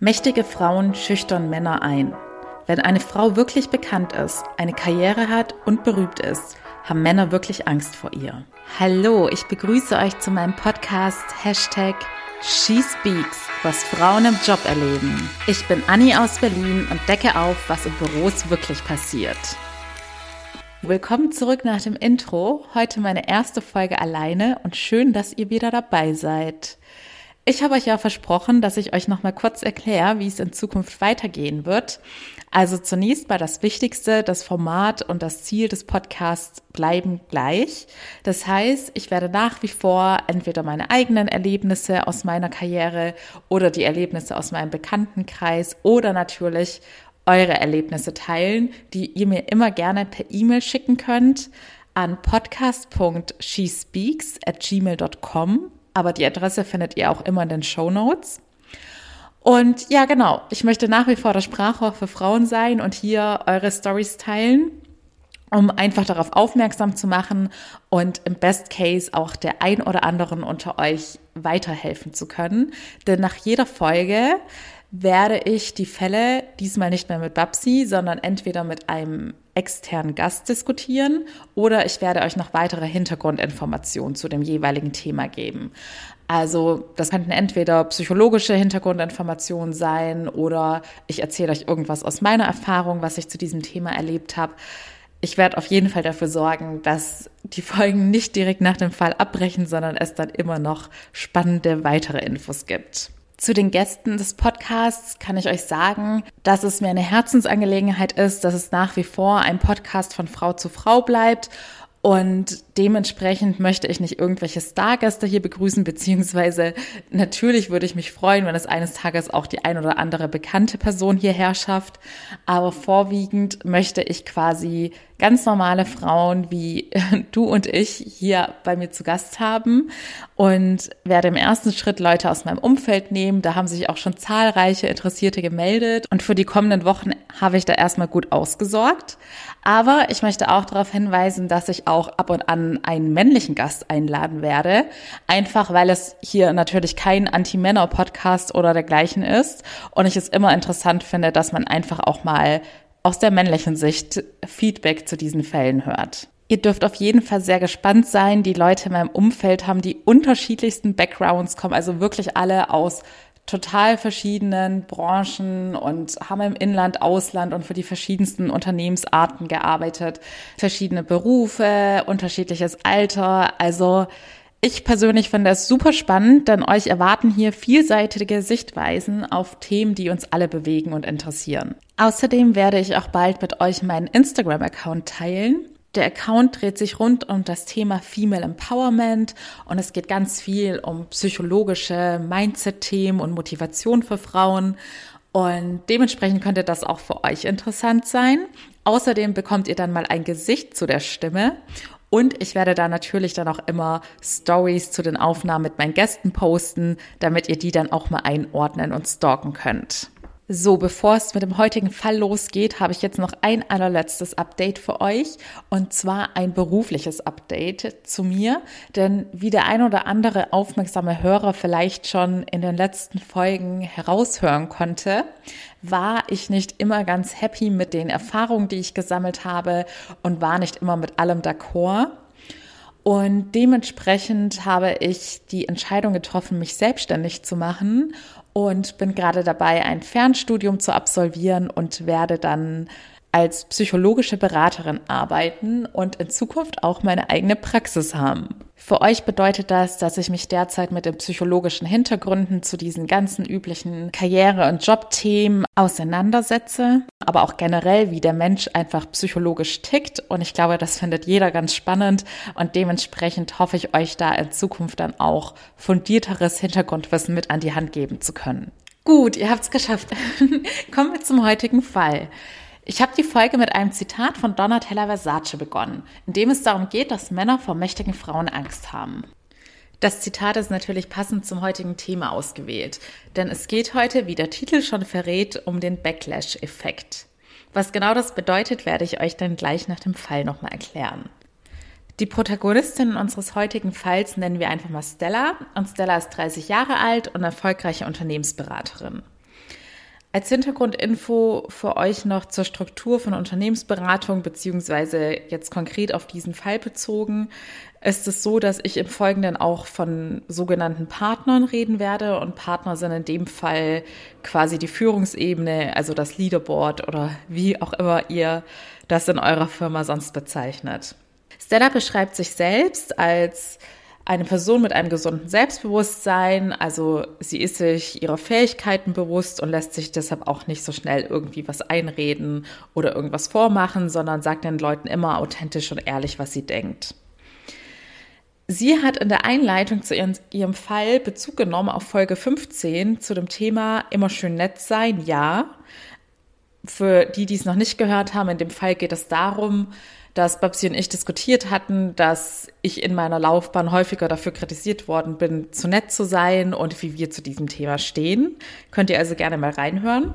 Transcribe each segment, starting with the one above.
Mächtige Frauen schüchtern Männer ein. Wenn eine Frau wirklich bekannt ist, eine Karriere hat und berühmt ist, haben Männer wirklich Angst vor ihr. Hallo, ich begrüße euch zu meinem Podcast Hashtag SheSpeaks, was Frauen im Job erleben. Ich bin Anni aus Berlin und decke auf, was in Büros wirklich passiert. Willkommen zurück nach dem Intro. Heute meine erste Folge alleine und schön, dass ihr wieder dabei seid. Ich habe euch ja versprochen, dass ich euch noch mal kurz erkläre, wie es in Zukunft weitergehen wird. Also zunächst mal das Wichtigste, das Format und das Ziel des Podcasts bleiben gleich. Das heißt, ich werde nach wie vor entweder meine eigenen Erlebnisse aus meiner Karriere oder die Erlebnisse aus meinem Bekanntenkreis oder natürlich eure Erlebnisse teilen, die ihr mir immer gerne per E-Mail schicken könnt an podcast.shespeaks at gmail.com aber die Adresse findet ihr auch immer in den Show Notes. Und ja, genau, ich möchte nach wie vor das Sprachrohr für Frauen sein und hier eure Stories teilen, um einfach darauf aufmerksam zu machen und im Best Case auch der ein oder anderen unter euch weiterhelfen zu können. Denn nach jeder Folge werde ich die Fälle diesmal nicht mehr mit Babsi, sondern entweder mit einem externen Gast diskutieren oder ich werde euch noch weitere Hintergrundinformationen zu dem jeweiligen Thema geben. Also das könnten entweder psychologische Hintergrundinformationen sein oder ich erzähle euch irgendwas aus meiner Erfahrung, was ich zu diesem Thema erlebt habe. Ich werde auf jeden Fall dafür sorgen, dass die Folgen nicht direkt nach dem Fall abbrechen, sondern es dann immer noch spannende weitere Infos gibt. Zu den Gästen des Podcasts kann ich euch sagen, dass es mir eine Herzensangelegenheit ist, dass es nach wie vor ein Podcast von Frau zu Frau bleibt und dementsprechend möchte ich nicht irgendwelche Stargäste hier begrüßen, beziehungsweise natürlich würde ich mich freuen, wenn es eines Tages auch die ein oder andere bekannte Person hierher schafft. Aber vorwiegend möchte ich quasi ganz normale Frauen wie du und ich hier bei mir zu Gast haben und werde im ersten Schritt Leute aus meinem Umfeld nehmen. Da haben sich auch schon zahlreiche Interessierte gemeldet und für die kommenden Wochen habe ich da erstmal gut ausgesorgt. Aber ich möchte auch darauf hinweisen, dass ich auch ab und an einen männlichen Gast einladen werde. Einfach weil es hier natürlich kein Anti-Männer-Podcast oder dergleichen ist. Und ich es immer interessant finde, dass man einfach auch mal aus der männlichen Sicht Feedback zu diesen Fällen hört. Ihr dürft auf jeden Fall sehr gespannt sein. Die Leute in meinem Umfeld haben die unterschiedlichsten Backgrounds, kommen also wirklich alle aus total verschiedenen Branchen und haben im Inland, Ausland und für die verschiedensten Unternehmensarten gearbeitet. Verschiedene Berufe, unterschiedliches Alter. Also ich persönlich finde es super spannend, denn euch erwarten hier vielseitige Sichtweisen auf Themen, die uns alle bewegen und interessieren. Außerdem werde ich auch bald mit euch meinen Instagram-Account teilen. Der Account dreht sich rund um das Thema Female Empowerment und es geht ganz viel um psychologische Mindset-Themen und Motivation für Frauen. Und dementsprechend könnte das auch für euch interessant sein. Außerdem bekommt ihr dann mal ein Gesicht zu der Stimme. Und ich werde da natürlich dann auch immer Stories zu den Aufnahmen mit meinen Gästen posten, damit ihr die dann auch mal einordnen und stalken könnt. So, bevor es mit dem heutigen Fall losgeht, habe ich jetzt noch ein allerletztes Update für euch und zwar ein berufliches Update zu mir, denn wie der ein oder andere aufmerksame Hörer vielleicht schon in den letzten Folgen heraushören konnte, war ich nicht immer ganz happy mit den Erfahrungen, die ich gesammelt habe und war nicht immer mit allem d'accord. Und dementsprechend habe ich die Entscheidung getroffen, mich selbstständig zu machen und bin gerade dabei, ein Fernstudium zu absolvieren und werde dann als psychologische Beraterin arbeiten und in Zukunft auch meine eigene Praxis haben. Für euch bedeutet das, dass ich mich derzeit mit den psychologischen Hintergründen zu diesen ganzen üblichen Karriere- und Jobthemen auseinandersetze, aber auch generell, wie der Mensch einfach psychologisch tickt. Und ich glaube, das findet jeder ganz spannend und dementsprechend hoffe ich euch da in Zukunft dann auch fundierteres Hintergrundwissen mit an die Hand geben zu können. Gut, ihr habt es geschafft. Kommen wir zum heutigen Fall. Ich habe die Folge mit einem Zitat von Donatella Versace begonnen, in dem es darum geht, dass Männer vor mächtigen Frauen Angst haben. Das Zitat ist natürlich passend zum heutigen Thema ausgewählt, denn es geht heute, wie der Titel schon verrät, um den Backlash-Effekt. Was genau das bedeutet, werde ich euch dann gleich nach dem Fall nochmal erklären. Die Protagonistin unseres heutigen Falls nennen wir einfach mal Stella und Stella ist 30 Jahre alt und erfolgreiche Unternehmensberaterin. Als Hintergrundinfo für euch noch zur Struktur von Unternehmensberatung beziehungsweise jetzt konkret auf diesen Fall bezogen, ist es so, dass ich im Folgenden auch von sogenannten Partnern reden werde und Partner sind in dem Fall quasi die Führungsebene, also das Leaderboard oder wie auch immer ihr das in eurer Firma sonst bezeichnet. Stella beschreibt sich selbst als eine Person mit einem gesunden Selbstbewusstsein. Also sie ist sich ihrer Fähigkeiten bewusst und lässt sich deshalb auch nicht so schnell irgendwie was einreden oder irgendwas vormachen, sondern sagt den Leuten immer authentisch und ehrlich, was sie denkt. Sie hat in der Einleitung zu ihrem, Fall Bezug genommen auf Folge 15 zu dem Thema immer schön nett sein, ja. Für die, die es noch nicht gehört haben, in dem Fall geht es darum, dass Babsi und ich diskutiert hatten, dass ich in meiner Laufbahn häufiger dafür kritisiert worden bin, zu nett zu sein und wie wir zu diesem Thema stehen. Könnt ihr also gerne mal reinhören.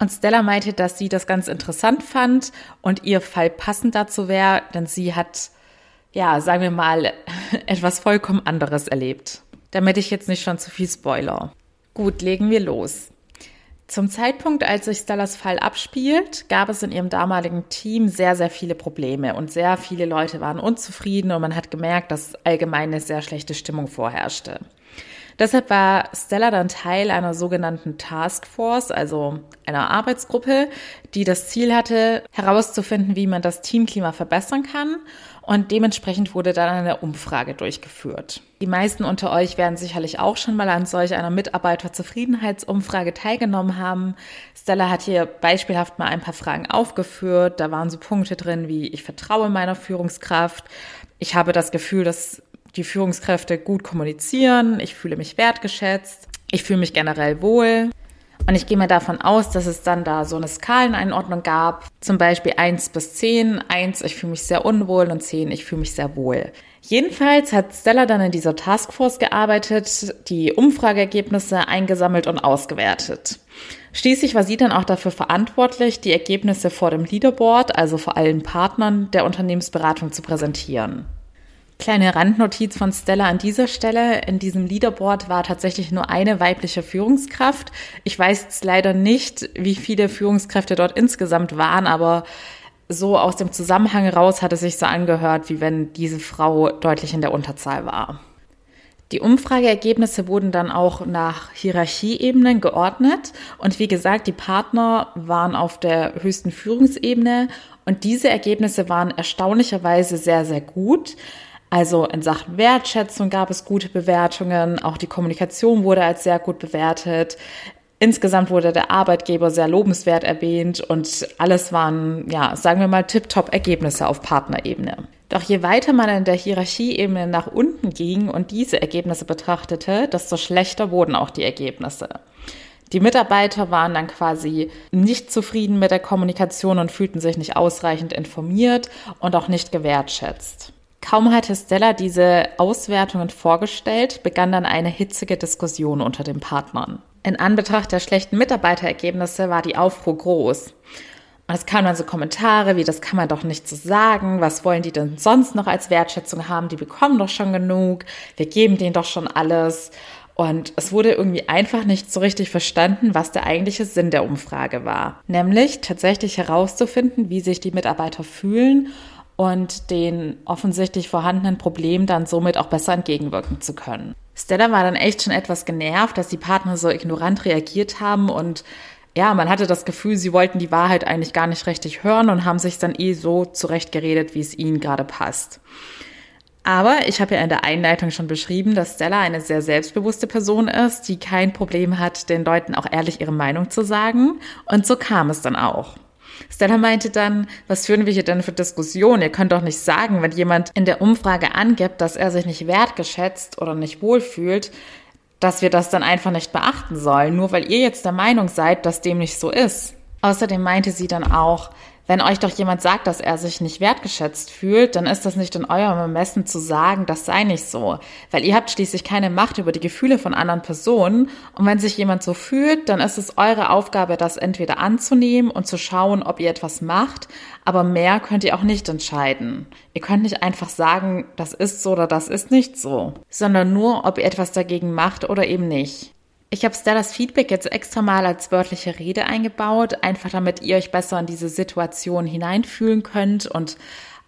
Und Stella meinte, dass sie das ganz interessant fand und ihr Fall passend dazu wäre, denn sie hat, ja, sagen wir mal, etwas vollkommen anderes erlebt. Damit ich jetzt nicht schon zu viel spoiler. Gut, legen wir los. Zum Zeitpunkt, als sich Stellas Fall abspielt, gab es in ihrem damaligen Team sehr, sehr viele Probleme und sehr viele Leute waren unzufrieden und man hat gemerkt, dass allgemein eine sehr schlechte Stimmung vorherrschte. Deshalb war Stella dann Teil einer sogenannten Task Force, also einer Arbeitsgruppe, die das Ziel hatte, herauszufinden, wie man das Teamklima verbessern kann. Und dementsprechend wurde dann eine Umfrage durchgeführt. Die meisten unter euch werden sicherlich auch schon mal an solch einer Mitarbeiterzufriedenheitsumfrage teilgenommen haben. Stella hat hier beispielhaft mal ein paar Fragen aufgeführt. Da waren so Punkte drin wie ich vertraue meiner Führungskraft. Ich habe das Gefühl, dass die Führungskräfte gut kommunizieren, ich fühle mich wertgeschätzt, ich fühle mich generell wohl. Und ich gehe mir davon aus, dass es dann da so eine Skaleneinordnung gab. Zum Beispiel 1 bis 10. 1, ich fühle mich sehr unwohl und 10, ich fühle mich sehr wohl. Jedenfalls hat Stella dann in dieser Taskforce gearbeitet, die Umfrageergebnisse eingesammelt und ausgewertet. Schließlich war sie dann auch dafür verantwortlich, die Ergebnisse vor dem Leaderboard, also vor allen Partnern der Unternehmensberatung zu präsentieren. Kleine Randnotiz von Stella an dieser Stelle. In diesem Leaderboard war tatsächlich nur eine weibliche Führungskraft. Ich weiß jetzt leider nicht, wie viele Führungskräfte dort insgesamt waren, aber so aus dem Zusammenhang raus hat es sich so angehört, wie wenn diese Frau deutlich in der Unterzahl war. Die Umfrageergebnisse wurden dann auch nach Hierarchieebenen geordnet und wie gesagt, die Partner waren auf der höchsten Führungsebene und diese Ergebnisse waren erstaunlicherweise sehr, sehr gut. Also in Sachen Wertschätzung gab es gute Bewertungen, auch die Kommunikation wurde als sehr gut bewertet. Insgesamt wurde der Arbeitgeber sehr lobenswert erwähnt und alles waren, ja, sagen wir mal, tiptop Ergebnisse auf Partnerebene. Doch je weiter man in der Hierarchieebene nach unten ging und diese Ergebnisse betrachtete, desto schlechter wurden auch die Ergebnisse. Die Mitarbeiter waren dann quasi nicht zufrieden mit der Kommunikation und fühlten sich nicht ausreichend informiert und auch nicht gewertschätzt. Kaum hatte Stella diese Auswertungen vorgestellt, begann dann eine hitzige Diskussion unter den Partnern. In Anbetracht der schlechten Mitarbeiterergebnisse war die Aufruhr groß. Und es kamen dann so Kommentare wie, das kann man doch nicht so sagen, was wollen die denn sonst noch als Wertschätzung haben, die bekommen doch schon genug, wir geben denen doch schon alles. Und es wurde irgendwie einfach nicht so richtig verstanden, was der eigentliche Sinn der Umfrage war. Nämlich tatsächlich herauszufinden, wie sich die Mitarbeiter fühlen und den offensichtlich vorhandenen Problemen dann somit auch besser entgegenwirken zu können. Stella war dann echt schon etwas genervt, dass die Partner so ignorant reagiert haben und ja, man hatte das Gefühl, sie wollten die Wahrheit eigentlich gar nicht richtig hören und haben sich dann eh so zurechtgeredet, wie es ihnen gerade passt. Aber ich habe ja in der Einleitung schon beschrieben, dass Stella eine sehr selbstbewusste Person ist, die kein Problem hat, den Leuten auch ehrlich ihre Meinung zu sagen. Und so kam es dann auch. Stella meinte dann, was führen wir hier denn für Diskussionen? Ihr könnt doch nicht sagen, wenn jemand in der Umfrage angibt, dass er sich nicht wertgeschätzt oder nicht wohlfühlt, dass wir das dann einfach nicht beachten sollen, nur weil ihr jetzt der Meinung seid, dass dem nicht so ist. Außerdem meinte sie dann auch, wenn euch doch jemand sagt, dass er sich nicht wertgeschätzt fühlt, dann ist das nicht in eurem Ermessen zu sagen, das sei nicht so. Weil ihr habt schließlich keine Macht über die Gefühle von anderen Personen. Und wenn sich jemand so fühlt, dann ist es eure Aufgabe, das entweder anzunehmen und zu schauen, ob ihr etwas macht. Aber mehr könnt ihr auch nicht entscheiden. Ihr könnt nicht einfach sagen, das ist so oder das ist nicht so. Sondern nur, ob ihr etwas dagegen macht oder eben nicht. Ich habe Stellas Feedback jetzt extra mal als wörtliche Rede eingebaut, einfach damit ihr euch besser in diese Situation hineinfühlen könnt und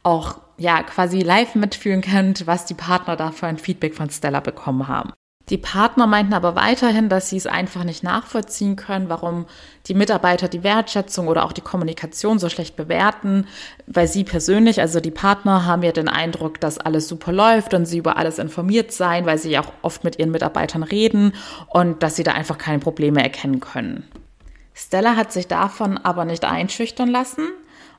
auch ja quasi live mitfühlen könnt, was die Partner da für ein Feedback von Stella bekommen haben. Die Partner meinten aber weiterhin, dass sie es einfach nicht nachvollziehen können, warum die Mitarbeiter die Wertschätzung oder auch die Kommunikation so schlecht bewerten, weil sie persönlich, also die Partner, haben ja den Eindruck, dass alles super läuft und sie über alles informiert seien, weil sie ja auch oft mit ihren Mitarbeitern reden und dass sie da einfach keine Probleme erkennen können. Stella hat sich davon aber nicht einschüchtern lassen.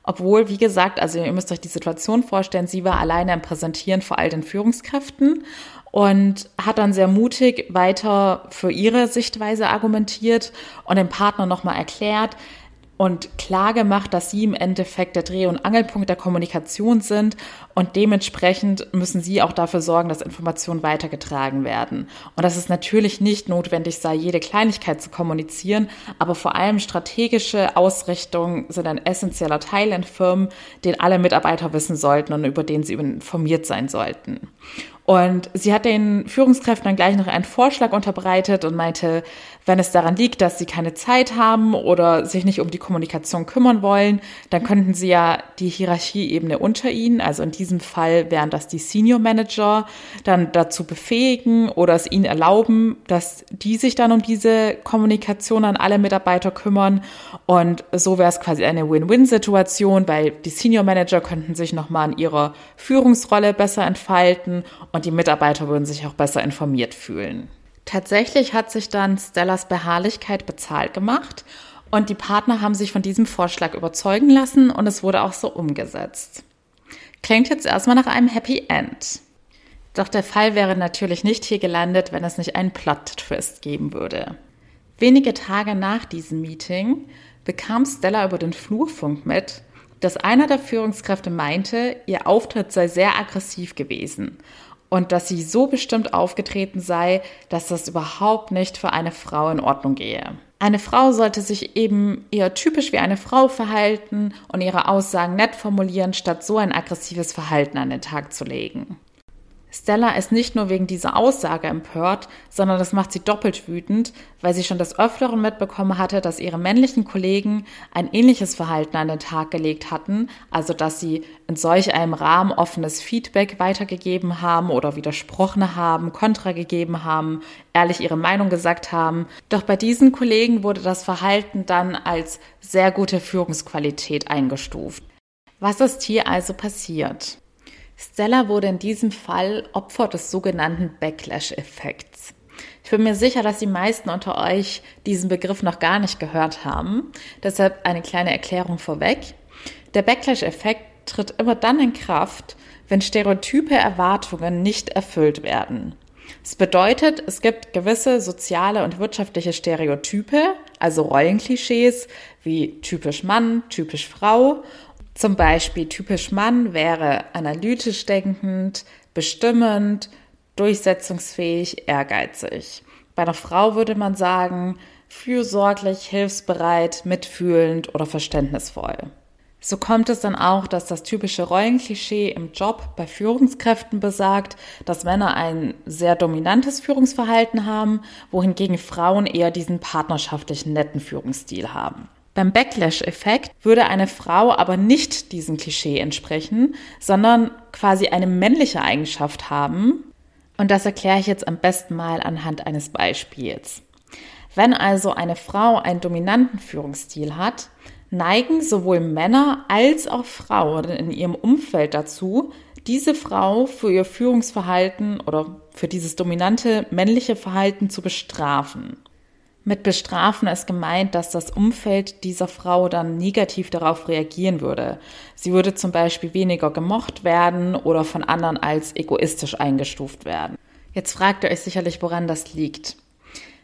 Obwohl, wie gesagt, also ihr müsst euch die Situation vorstellen, sie war alleine im Präsentieren vor all den Führungskräften und hat dann sehr mutig weiter für ihre Sichtweise argumentiert und dem Partner nochmal erklärt, und klar gemacht, dass sie im Endeffekt der Dreh- und Angelpunkt der Kommunikation sind und dementsprechend müssen sie auch dafür sorgen, dass Informationen weitergetragen werden. Und dass es natürlich nicht notwendig sei, jede Kleinigkeit zu kommunizieren, aber vor allem strategische Ausrichtungen sind ein essentieller Teil in Firmen, den alle Mitarbeiter wissen sollten und über den sie informiert sein sollten. Und sie hat den Führungskräften dann gleich noch einen Vorschlag unterbreitet und meinte, wenn es daran liegt, dass sie keine Zeit haben oder sich nicht um die Kommunikation kümmern wollen, dann könnten sie ja die Hierarchieebene unter ihnen, also in diesem Fall wären das die Senior Manager, dann dazu befähigen oder es ihnen erlauben, dass die sich dann um diese Kommunikation an alle Mitarbeiter kümmern. Und so wäre es quasi eine Win-Win-Situation, weil die Senior Manager könnten sich nochmal an ihrer Führungsrolle besser entfalten und die Mitarbeiter würden sich auch besser informiert fühlen. Tatsächlich hat sich dann Stellas Beharrlichkeit bezahlt gemacht und die Partner haben sich von diesem Vorschlag überzeugen lassen und es wurde auch so umgesetzt. Klingt jetzt erstmal nach einem Happy End. Doch der Fall wäre natürlich nicht hier gelandet, wenn es nicht einen Plot-Twist geben würde. Wenige Tage nach diesem Meeting bekam Stella über den Flurfunk mit, dass einer der Führungskräfte meinte, ihr Auftritt sei sehr aggressiv gewesen und dass sie so bestimmt aufgetreten sei, dass das überhaupt nicht für eine Frau in Ordnung gehe. Eine Frau sollte sich eben eher typisch wie eine Frau verhalten und ihre Aussagen nett formulieren, statt so ein aggressives Verhalten an den Tag zu legen. Stella ist nicht nur wegen dieser Aussage empört, sondern das macht sie doppelt wütend, weil sie schon des Öfteren mitbekommen hatte, dass ihre männlichen Kollegen ein ähnliches Verhalten an den Tag gelegt hatten, also dass sie in solch einem Rahmen offenes Feedback weitergegeben haben oder widersprochen haben, Kontra gegeben haben, ehrlich ihre Meinung gesagt haben. Doch bei diesen Kollegen wurde das Verhalten dann als sehr gute Führungsqualität eingestuft. Was ist hier also passiert? Stella wurde in diesem Fall Opfer des sogenannten Backlash-Effekts. Ich bin mir sicher, dass die meisten unter euch diesen Begriff noch gar nicht gehört haben. Deshalb eine kleine Erklärung vorweg. Der Backlash-Effekt tritt immer dann in Kraft, wenn stereotype Erwartungen nicht erfüllt werden. Es bedeutet, es gibt gewisse soziale und wirtschaftliche Stereotype, also Rollenklischees wie typisch Mann, typisch Frau zum Beispiel typisch Mann wäre analytisch denkend, bestimmend, durchsetzungsfähig, ehrgeizig. Bei einer Frau würde man sagen, fürsorglich, hilfsbereit, mitfühlend oder verständnisvoll. So kommt es dann auch, dass das typische Rollenklischee im Job bei Führungskräften besagt, dass Männer ein sehr dominantes Führungsverhalten haben, wohingegen Frauen eher diesen partnerschaftlichen netten Führungsstil haben. Beim Backlash-Effekt würde eine Frau aber nicht diesem Klischee entsprechen, sondern quasi eine männliche Eigenschaft haben. Und das erkläre ich jetzt am besten mal anhand eines Beispiels. Wenn also eine Frau einen dominanten Führungsstil hat, neigen sowohl Männer als auch Frauen in ihrem Umfeld dazu, diese Frau für ihr Führungsverhalten oder für dieses dominante männliche Verhalten zu bestrafen. Mit bestrafen ist gemeint, dass das Umfeld dieser Frau dann negativ darauf reagieren würde. Sie würde zum Beispiel weniger gemocht werden oder von anderen als egoistisch eingestuft werden. Jetzt fragt ihr euch sicherlich, woran das liegt.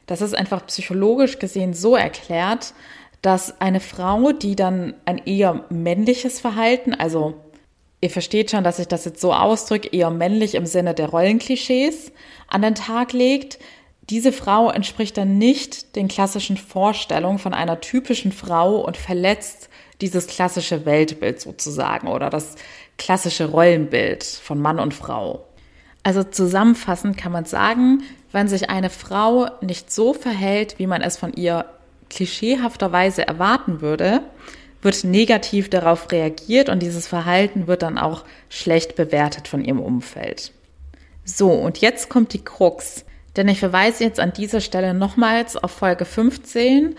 Das ist einfach psychologisch gesehen so erklärt, dass eine Frau, die dann ein eher männliches Verhalten, also ihr versteht schon, dass ich das jetzt so ausdrücke, eher männlich im Sinne der Rollenklischees an den Tag legt, diese Frau entspricht dann nicht den klassischen Vorstellungen von einer typischen Frau und verletzt dieses klassische Weltbild sozusagen oder das klassische Rollenbild von Mann und Frau. Also zusammenfassend kann man sagen, wenn sich eine Frau nicht so verhält, wie man es von ihr klischeehafterweise erwarten würde, wird negativ darauf reagiert und dieses Verhalten wird dann auch schlecht bewertet von ihrem Umfeld. So, und jetzt kommt die Krux. Denn ich verweise jetzt an dieser Stelle nochmals auf Folge 15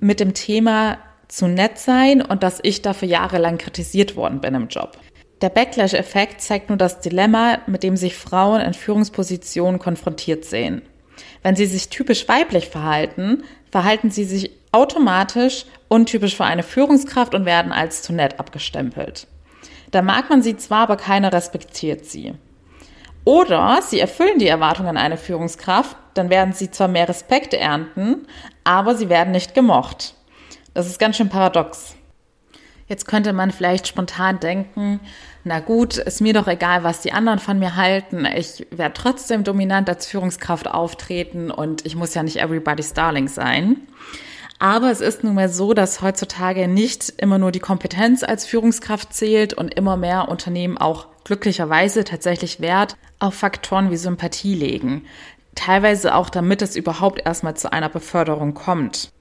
mit dem Thema zu nett sein und dass ich dafür jahrelang kritisiert worden bin im Job. Der Backlash-Effekt zeigt nur das Dilemma, mit dem sich Frauen in Führungspositionen konfrontiert sehen. Wenn sie sich typisch weiblich verhalten, verhalten sie sich automatisch untypisch für eine Führungskraft und werden als zu nett abgestempelt. Da mag man sie zwar, aber keiner respektiert sie. Oder sie erfüllen die Erwartungen an eine Führungskraft, dann werden sie zwar mehr Respekt ernten, aber sie werden nicht gemocht. Das ist ganz schön paradox. Jetzt könnte man vielleicht spontan denken, na gut, ist mir doch egal, was die anderen von mir halten. Ich werde trotzdem dominant als Führungskraft auftreten und ich muss ja nicht everybody's darling sein. Aber es ist nun mal so, dass heutzutage nicht immer nur die Kompetenz als Führungskraft zählt und immer mehr Unternehmen auch glücklicherweise tatsächlich Wert auf Faktoren wie Sympathie legen. Teilweise auch damit es überhaupt erstmal zu einer Beförderung kommt.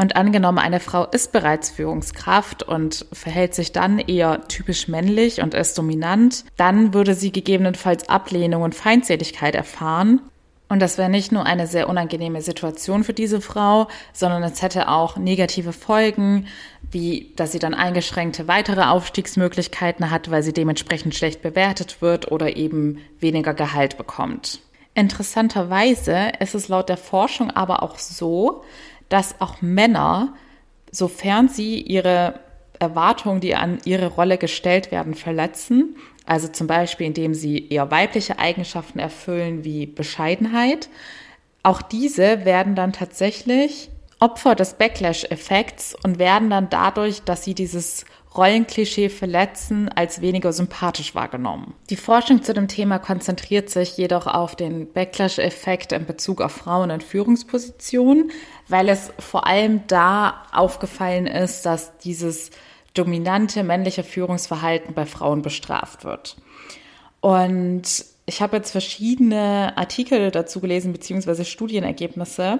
Und angenommen, eine Frau ist bereits Führungskraft und verhält sich dann eher typisch männlich und ist dominant, dann würde sie gegebenenfalls Ablehnung und Feindseligkeit erfahren. Und das wäre nicht nur eine sehr unangenehme Situation für diese Frau, sondern es hätte auch negative Folgen, wie dass sie dann eingeschränkte weitere Aufstiegsmöglichkeiten hat, weil sie dementsprechend schlecht bewertet wird oder eben weniger Gehalt bekommt. Interessanterweise ist es laut der Forschung aber auch so, dass auch Männer, sofern sie ihre Erwartungen, die an ihre Rolle gestellt werden, verletzen, also zum Beispiel indem sie eher weibliche Eigenschaften erfüllen wie Bescheidenheit, auch diese werden dann tatsächlich Opfer des Backlash-Effekts und werden dann dadurch, dass sie dieses Rollenklischee verletzen, als weniger sympathisch wahrgenommen. Die Forschung zu dem Thema konzentriert sich jedoch auf den Backlash-Effekt in Bezug auf Frauen in Führungspositionen, weil es vor allem da aufgefallen ist, dass dieses dominante männliche Führungsverhalten bei Frauen bestraft wird. Und ich habe jetzt verschiedene Artikel dazu gelesen, beziehungsweise Studienergebnisse.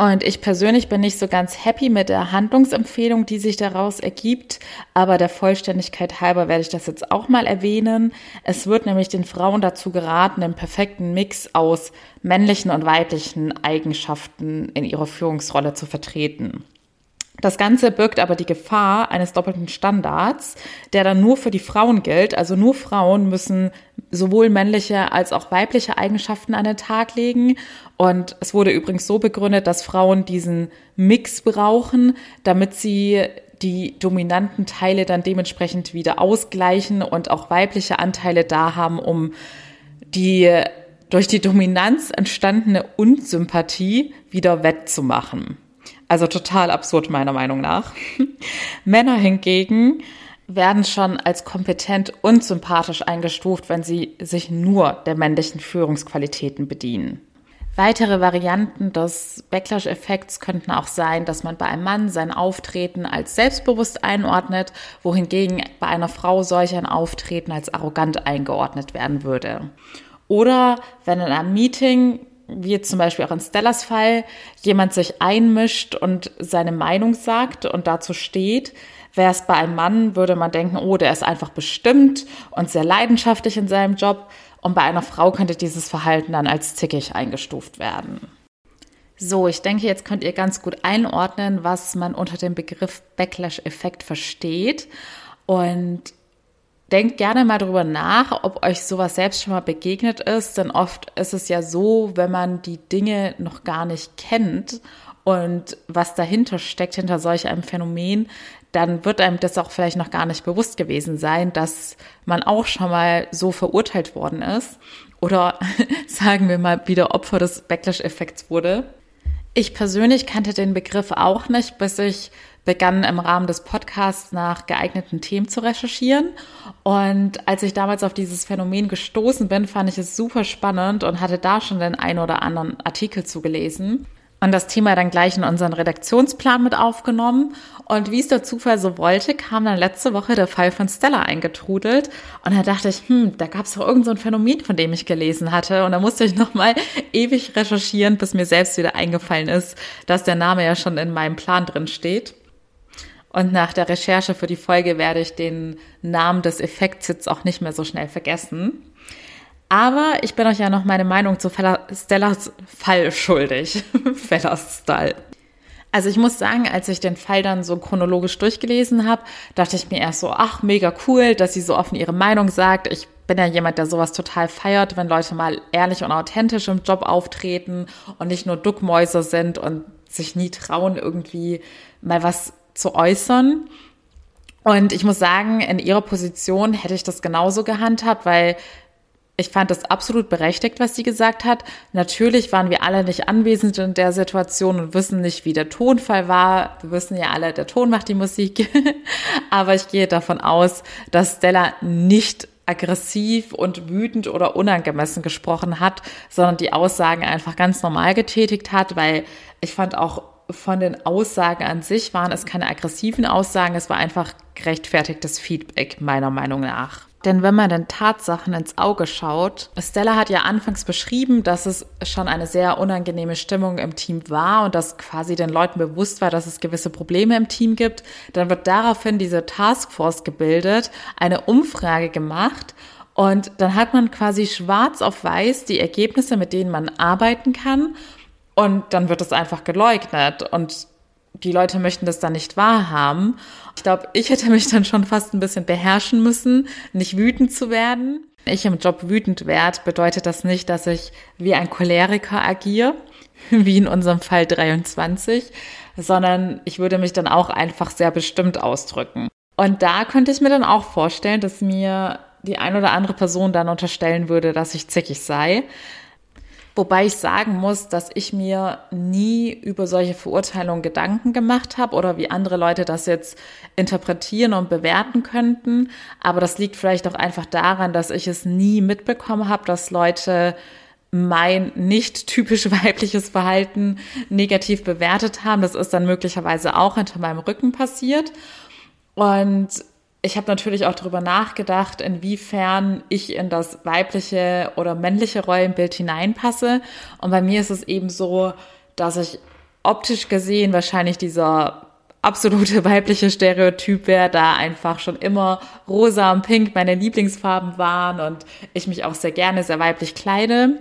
Und ich persönlich bin nicht so ganz happy mit der Handlungsempfehlung, die sich daraus ergibt. Aber der Vollständigkeit halber werde ich das jetzt auch mal erwähnen. Es wird nämlich den Frauen dazu geraten, den perfekten Mix aus männlichen und weiblichen Eigenschaften in ihrer Führungsrolle zu vertreten. Das Ganze birgt aber die Gefahr eines doppelten Standards, der dann nur für die Frauen gilt. Also nur Frauen müssen sowohl männliche als auch weibliche Eigenschaften an den Tag legen. Und es wurde übrigens so begründet, dass Frauen diesen Mix brauchen, damit sie die dominanten Teile dann dementsprechend wieder ausgleichen und auch weibliche Anteile da haben, um die durch die Dominanz entstandene Unsympathie wieder wettzumachen. Also total absurd meiner Meinung nach. Männer hingegen werden schon als kompetent und sympathisch eingestuft, wenn sie sich nur der männlichen Führungsqualitäten bedienen. Weitere Varianten des Backlash-Effekts könnten auch sein, dass man bei einem Mann sein Auftreten als selbstbewusst einordnet, wohingegen bei einer Frau solch ein Auftreten als arrogant eingeordnet werden würde. Oder wenn in einem Meeting wie zum Beispiel auch in Stellas Fall, jemand sich einmischt und seine Meinung sagt und dazu steht, wäre es bei einem Mann, würde man denken, oh, der ist einfach bestimmt und sehr leidenschaftlich in seinem Job. Und bei einer Frau könnte dieses Verhalten dann als zickig eingestuft werden. So, ich denke, jetzt könnt ihr ganz gut einordnen, was man unter dem Begriff Backlash-Effekt versteht. Und Denkt gerne mal drüber nach, ob euch sowas selbst schon mal begegnet ist, denn oft ist es ja so, wenn man die Dinge noch gar nicht kennt und was dahinter steckt, hinter solch einem Phänomen, dann wird einem das auch vielleicht noch gar nicht bewusst gewesen sein, dass man auch schon mal so verurteilt worden ist oder sagen wir mal wieder Opfer des Backlash-Effekts wurde. Ich persönlich kannte den Begriff auch nicht, bis ich begann im Rahmen des Podcasts nach geeigneten Themen zu recherchieren. Und als ich damals auf dieses Phänomen gestoßen bin, fand ich es super spannend und hatte da schon den einen oder anderen Artikel zugelesen. und das Thema dann gleich in unseren Redaktionsplan mit aufgenommen. Und wie es der Zufall so wollte, kam dann letzte Woche der Fall von Stella eingetrudelt. Und da dachte ich, hm, da gab es doch irgend so ein Phänomen, von dem ich gelesen hatte. Und da musste ich nochmal ewig recherchieren, bis mir selbst wieder eingefallen ist, dass der Name ja schon in meinem Plan drin steht. Und nach der Recherche für die Folge werde ich den Namen des Effekts jetzt auch nicht mehr so schnell vergessen. Aber ich bin euch ja noch meine Meinung zu Stellas Fall schuldig. Fellas Stall. Also ich muss sagen, als ich den Fall dann so chronologisch durchgelesen habe, dachte ich mir erst so, ach, mega cool, dass sie so offen ihre Meinung sagt. Ich bin ja jemand, der sowas total feiert, wenn Leute mal ehrlich und authentisch im Job auftreten und nicht nur Duckmäuse sind und sich nie trauen, irgendwie mal was zu äußern. Und ich muss sagen, in ihrer Position hätte ich das genauso gehandhabt, weil ich fand das absolut berechtigt, was sie gesagt hat. Natürlich waren wir alle nicht anwesend in der Situation und wissen nicht, wie der Tonfall war. Wir wissen ja alle, der Ton macht die Musik. Aber ich gehe davon aus, dass Stella nicht aggressiv und wütend oder unangemessen gesprochen hat, sondern die Aussagen einfach ganz normal getätigt hat, weil ich fand auch von den Aussagen an sich waren es keine aggressiven Aussagen, es war einfach gerechtfertigtes Feedback meiner Meinung nach. Denn wenn man den Tatsachen ins Auge schaut, Stella hat ja anfangs beschrieben, dass es schon eine sehr unangenehme Stimmung im Team war und dass quasi den Leuten bewusst war, dass es gewisse Probleme im Team gibt. Dann wird daraufhin diese Taskforce gebildet, eine Umfrage gemacht und dann hat man quasi schwarz auf weiß die Ergebnisse, mit denen man arbeiten kann. Und dann wird es einfach geleugnet. Und die Leute möchten das dann nicht wahrhaben. Ich glaube, ich hätte mich dann schon fast ein bisschen beherrschen müssen, nicht wütend zu werden. Wenn ich im Job wütend werde, bedeutet das nicht, dass ich wie ein Choleriker agiere, wie in unserem Fall 23, sondern ich würde mich dann auch einfach sehr bestimmt ausdrücken. Und da könnte ich mir dann auch vorstellen, dass mir die ein oder andere Person dann unterstellen würde, dass ich zickig sei. Wobei ich sagen muss, dass ich mir nie über solche Verurteilungen Gedanken gemacht habe oder wie andere Leute das jetzt interpretieren und bewerten könnten. Aber das liegt vielleicht auch einfach daran, dass ich es nie mitbekommen habe, dass Leute mein nicht typisch weibliches Verhalten negativ bewertet haben. Das ist dann möglicherweise auch hinter meinem Rücken passiert. Und ich habe natürlich auch darüber nachgedacht, inwiefern ich in das weibliche oder männliche Rollenbild hineinpasse. Und bei mir ist es eben so, dass ich optisch gesehen wahrscheinlich dieser absolute weibliche Stereotyp wäre, da einfach schon immer rosa und pink meine Lieblingsfarben waren und ich mich auch sehr gerne sehr weiblich kleide.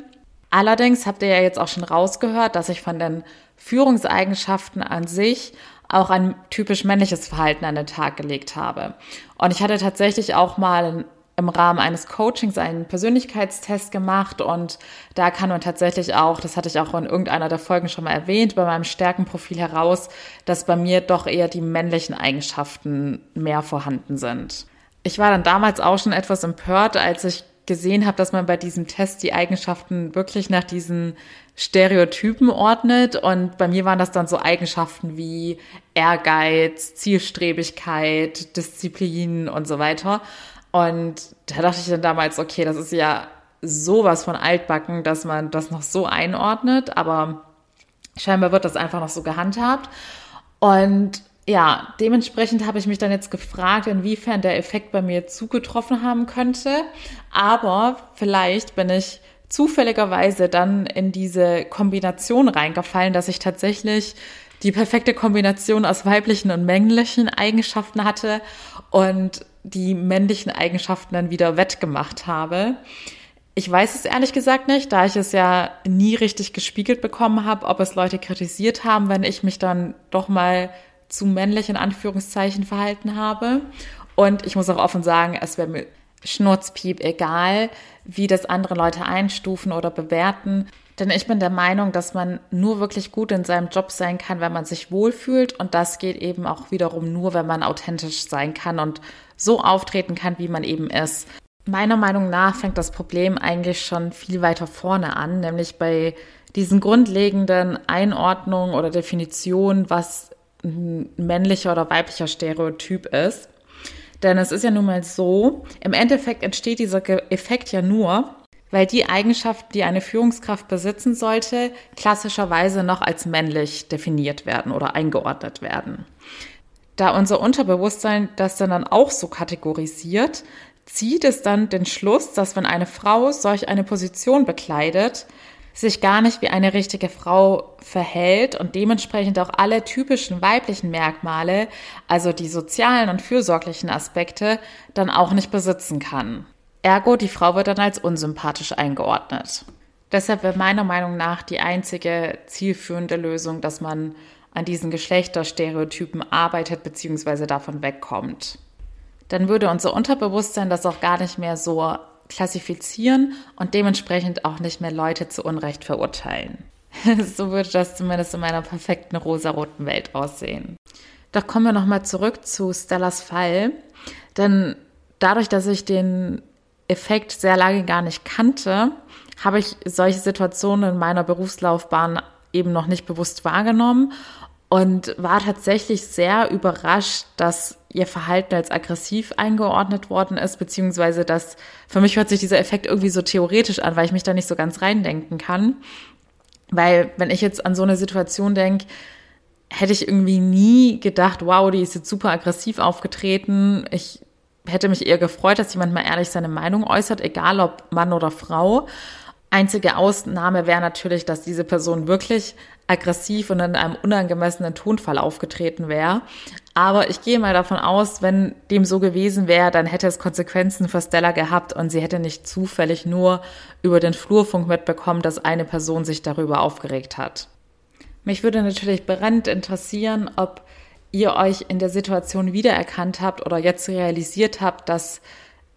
Allerdings habt ihr ja jetzt auch schon rausgehört, dass ich von den Führungseigenschaften an sich auch ein typisch männliches Verhalten an den Tag gelegt habe. Und ich hatte tatsächlich auch mal im Rahmen eines Coachings einen Persönlichkeitstest gemacht und da kann man tatsächlich auch, das hatte ich auch in irgendeiner der Folgen schon mal erwähnt, bei meinem Stärkenprofil heraus, dass bei mir doch eher die männlichen Eigenschaften mehr vorhanden sind. Ich war dann damals auch schon etwas empört, als ich gesehen habe, dass man bei diesem Test die Eigenschaften wirklich nach diesen Stereotypen ordnet. Und bei mir waren das dann so Eigenschaften wie Ehrgeiz, Zielstrebigkeit, Disziplin und so weiter. Und da dachte ich dann damals, okay, das ist ja sowas von altbacken, dass man das noch so einordnet, aber scheinbar wird das einfach noch so gehandhabt. Und ja, dementsprechend habe ich mich dann jetzt gefragt, inwiefern der Effekt bei mir zugetroffen haben könnte. Aber vielleicht bin ich zufälligerweise dann in diese Kombination reingefallen, dass ich tatsächlich die perfekte Kombination aus weiblichen und männlichen Eigenschaften hatte und die männlichen Eigenschaften dann wieder wettgemacht habe. Ich weiß es ehrlich gesagt nicht, da ich es ja nie richtig gespiegelt bekommen habe, ob es Leute kritisiert haben, wenn ich mich dann doch mal zu männlich in Anführungszeichen verhalten habe. Und ich muss auch offen sagen, es wäre mir Schnurzpiep egal, wie das andere Leute einstufen oder bewerten. Denn ich bin der Meinung, dass man nur wirklich gut in seinem Job sein kann, wenn man sich wohlfühlt. Und das geht eben auch wiederum nur, wenn man authentisch sein kann und so auftreten kann, wie man eben ist. Meiner Meinung nach fängt das Problem eigentlich schon viel weiter vorne an, nämlich bei diesen grundlegenden Einordnungen oder Definitionen, was männlicher oder weiblicher Stereotyp ist. Denn es ist ja nun mal so, im Endeffekt entsteht dieser Effekt ja nur, weil die Eigenschaften, die eine Führungskraft besitzen sollte, klassischerweise noch als männlich definiert werden oder eingeordnet werden. Da unser Unterbewusstsein das dann, dann auch so kategorisiert, zieht es dann den Schluss, dass wenn eine Frau solch eine Position bekleidet, sich gar nicht wie eine richtige Frau verhält und dementsprechend auch alle typischen weiblichen Merkmale, also die sozialen und fürsorglichen Aspekte, dann auch nicht besitzen kann. Ergo, die Frau wird dann als unsympathisch eingeordnet. Deshalb wäre meiner Meinung nach die einzige zielführende Lösung, dass man an diesen Geschlechterstereotypen arbeitet bzw. davon wegkommt. Dann würde unser Unterbewusstsein das auch gar nicht mehr so klassifizieren und dementsprechend auch nicht mehr Leute zu Unrecht verurteilen. so würde das zumindest in meiner perfekten rosaroten Welt aussehen. Doch kommen wir nochmal zurück zu Stellas Fall. Denn dadurch, dass ich den Effekt sehr lange gar nicht kannte, habe ich solche Situationen in meiner Berufslaufbahn eben noch nicht bewusst wahrgenommen und war tatsächlich sehr überrascht, dass ihr Verhalten als aggressiv eingeordnet worden ist, beziehungsweise dass für mich hört sich dieser Effekt irgendwie so theoretisch an, weil ich mich da nicht so ganz reindenken kann. Weil wenn ich jetzt an so eine Situation denke, hätte ich irgendwie nie gedacht, wow, die ist jetzt super aggressiv aufgetreten. Ich hätte mich eher gefreut, dass jemand mal ehrlich seine Meinung äußert, egal ob Mann oder Frau. Einzige Ausnahme wäre natürlich, dass diese Person wirklich aggressiv und in einem unangemessenen Tonfall aufgetreten wäre. Aber ich gehe mal davon aus, wenn dem so gewesen wäre, dann hätte es Konsequenzen für Stella gehabt und sie hätte nicht zufällig nur über den Flurfunk mitbekommen, dass eine Person sich darüber aufgeregt hat. Mich würde natürlich brennend interessieren, ob ihr euch in der Situation wiedererkannt habt oder jetzt realisiert habt, dass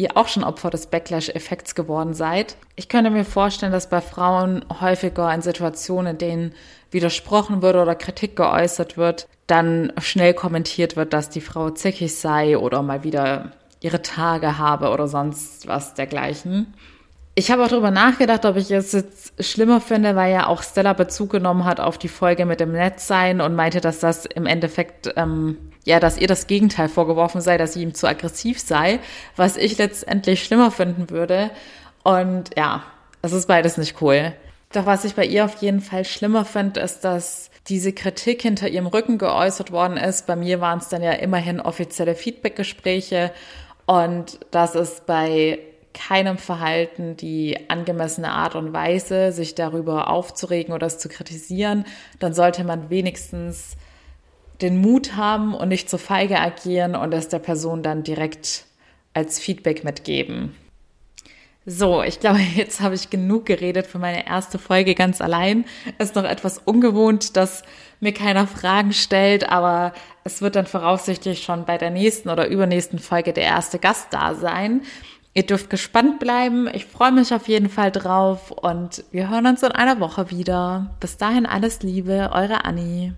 ihr auch schon Opfer des Backlash-Effekts geworden seid. Ich könnte mir vorstellen, dass bei Frauen häufiger in Situationen, in denen widersprochen wird oder Kritik geäußert wird, dann schnell kommentiert wird, dass die Frau zickig sei oder mal wieder ihre Tage habe oder sonst was dergleichen. Ich habe auch darüber nachgedacht, ob ich es jetzt schlimmer finde, weil ja auch Stella Bezug genommen hat auf die Folge mit dem Netzsein und meinte, dass das im Endeffekt, ähm, ja, dass ihr das Gegenteil vorgeworfen sei, dass sie ihm zu aggressiv sei, was ich letztendlich schlimmer finden würde. Und ja, es ist beides nicht cool. Doch was ich bei ihr auf jeden Fall schlimmer finde, ist, dass diese Kritik hinter ihrem Rücken geäußert worden ist. Bei mir waren es dann ja immerhin offizielle Feedbackgespräche und dass es bei keinem Verhalten die angemessene Art und Weise, sich darüber aufzuregen oder es zu kritisieren, dann sollte man wenigstens den Mut haben und nicht zu feige agieren und es der Person dann direkt als Feedback mitgeben. So, ich glaube, jetzt habe ich genug geredet für meine erste Folge ganz allein. Ist noch etwas ungewohnt, dass mir keiner Fragen stellt, aber es wird dann voraussichtlich schon bei der nächsten oder übernächsten Folge der erste Gast da sein. Ihr dürft gespannt bleiben. Ich freue mich auf jeden Fall drauf und wir hören uns in einer Woche wieder. Bis dahin alles Liebe, eure Annie.